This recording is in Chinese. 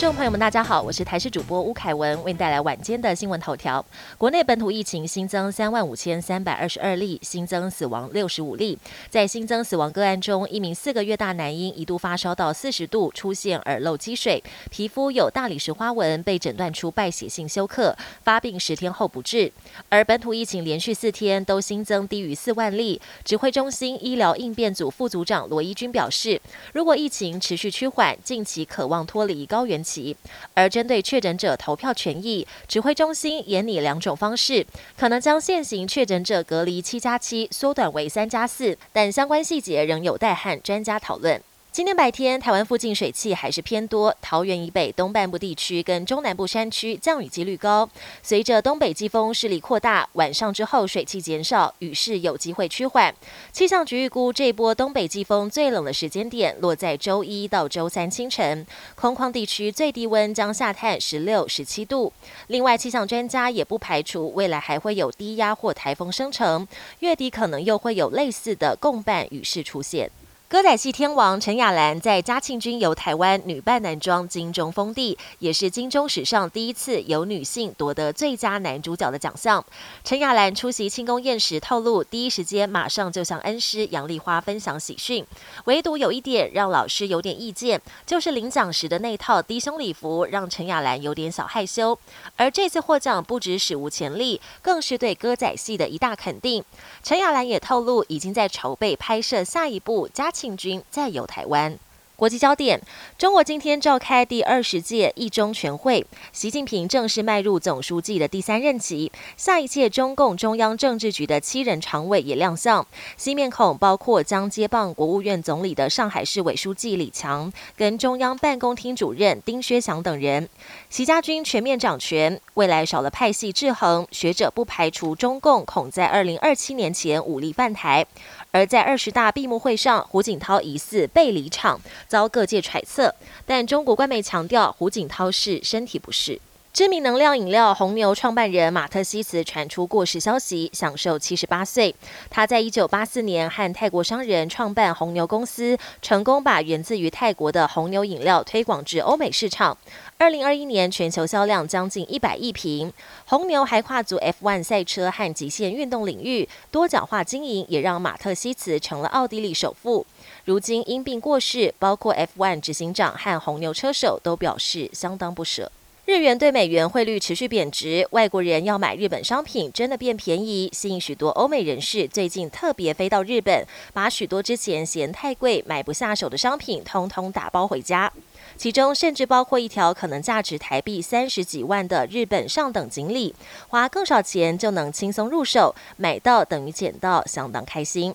众朋友们，大家好，我是台视主播吴凯文，为你带来晚间的新闻头条。国内本土疫情新增三万五千三百二十二例，新增死亡六十五例。在新增死亡个案中，一名四个月大男婴一度发烧到四十度，出现耳漏积水，皮肤有大理石花纹，被诊断出败血性休克，发病十天后不治。而本土疫情连续四天都新增低于四万例。指挥中心医疗应变组副组长罗一军表示，如果疫情持续趋缓，近期渴望脱离高原期。而针对确诊者投票权益，指挥中心研拟两种方式，可能将现行确诊者隔离七加七缩短为三加四，但相关细节仍有待和专家讨论。今天白天，台湾附近水汽还是偏多，桃园以北东半部地区跟中南部山区降雨几率高。随着东北季风势力扩大，晚上之后水汽减少，雨势有机会趋缓。气象局预估，这波东北季风最冷的时间点落在周一到周三清晨，空旷地区最低温将下探十六、十七度。另外，气象专家也不排除未来还会有低压或台风生成，月底可能又会有类似的共伴雨势出现。歌仔戏天王陈雅兰在嘉庆君游台湾女扮男装金钟封地，也是金钟史上第一次有女性夺得最佳男主角的奖项。陈雅兰出席庆功宴时透露，第一时间马上就向恩师杨丽花分享喜讯，唯独有一点让老师有点意见，就是领奖时的那套低胸礼服让陈雅兰有点小害羞。而这次获奖不止史无前例，更是对歌仔戏的一大肯定。陈雅兰也透露，已经在筹备拍摄下一部嘉。庆军再游台湾。国际焦点：中国今天召开第二十届一中全会，习近平正式迈入总书记的第三任期。下一届中共中央政治局的七人常委也亮相，新面孔包括将接棒国务院总理的上海市委书记李强，跟中央办公厅主任丁薛祥等人。习家军全面掌权，未来少了派系制衡，学者不排除中共恐在二零二七年前武力犯台。而在二十大闭幕会上，胡锦涛疑似被离场，遭各界揣测。但中国官媒强调，胡锦涛是身体不适。知名能量饮料红牛创办人马特西茨传出过世消息，享受七十八岁。他在一九八四年和泰国商人创办红牛公司，成功把源自于泰国的红牛饮料推广至欧美市场。二零二一年全球销量将近一百亿瓶。红牛还跨足 F1 赛车和极限运动领域，多角化经营也让马特西茨成了奥地利首富。如今因病过世，包括 F1 执行长和红牛车手都表示相当不舍。日元对美元汇率持续贬值，外国人要买日本商品真的变便宜，吸引许多欧美人士最近特别飞到日本，把许多之前嫌太贵买不下手的商品通通打包回家，其中甚至包括一条可能价值台币三十几万的日本上等锦鲤，花更少钱就能轻松入手，买到等于捡到，相当开心。